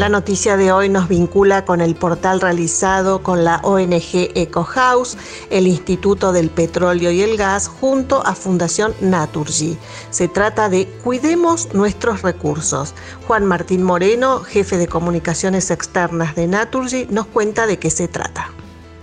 La noticia de hoy nos vincula con el portal realizado con la ONG EcoHouse, el Instituto del Petróleo y el Gas, junto a Fundación Naturgy. Se trata de Cuidemos nuestros recursos. Juan Martín Moreno, jefe de comunicaciones externas de Naturgy, nos cuenta de qué se trata.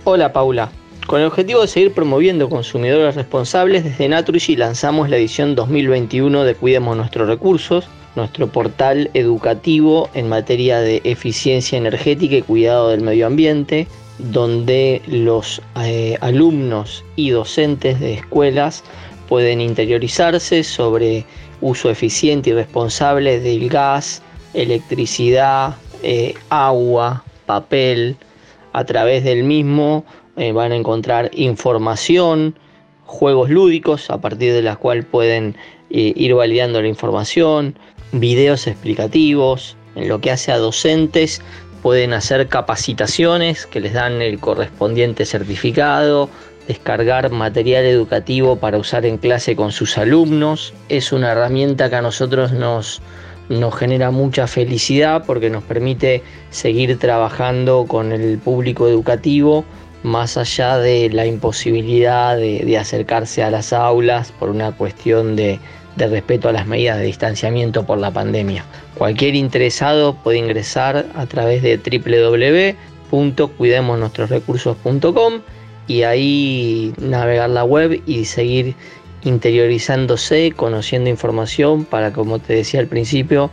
Hola Paula. Con el objetivo de seguir promoviendo consumidores responsables, desde Naturgy lanzamos la edición 2021 de Cuidemos nuestros recursos, nuestro portal educativo en materia de eficiencia energética y cuidado del medio ambiente, donde los eh, alumnos y docentes de escuelas pueden interiorizarse sobre uso eficiente y responsable del gas, electricidad, eh, agua, papel. A través del mismo eh, van a encontrar información, juegos lúdicos a partir de las cuales pueden ir validando la información, videos explicativos, en lo que hace a docentes pueden hacer capacitaciones que les dan el correspondiente certificado, descargar material educativo para usar en clase con sus alumnos. Es una herramienta que a nosotros nos, nos genera mucha felicidad porque nos permite seguir trabajando con el público educativo más allá de la imposibilidad de, de acercarse a las aulas por una cuestión de, de respeto a las medidas de distanciamiento por la pandemia. Cualquier interesado puede ingresar a través de www.cuidemosnuestrosrecursos.com y ahí navegar la web y seguir interiorizándose, conociendo información para, como te decía al principio,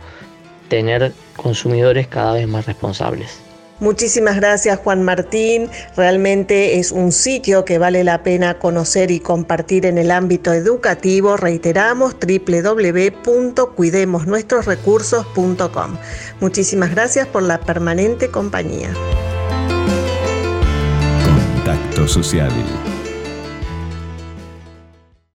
tener consumidores cada vez más responsables. Muchísimas gracias Juan Martín. Realmente es un sitio que vale la pena conocer y compartir en el ámbito educativo. Reiteramos www.cuidemosnuestrosrecursos.com. Muchísimas gracias por la permanente compañía. Contacto social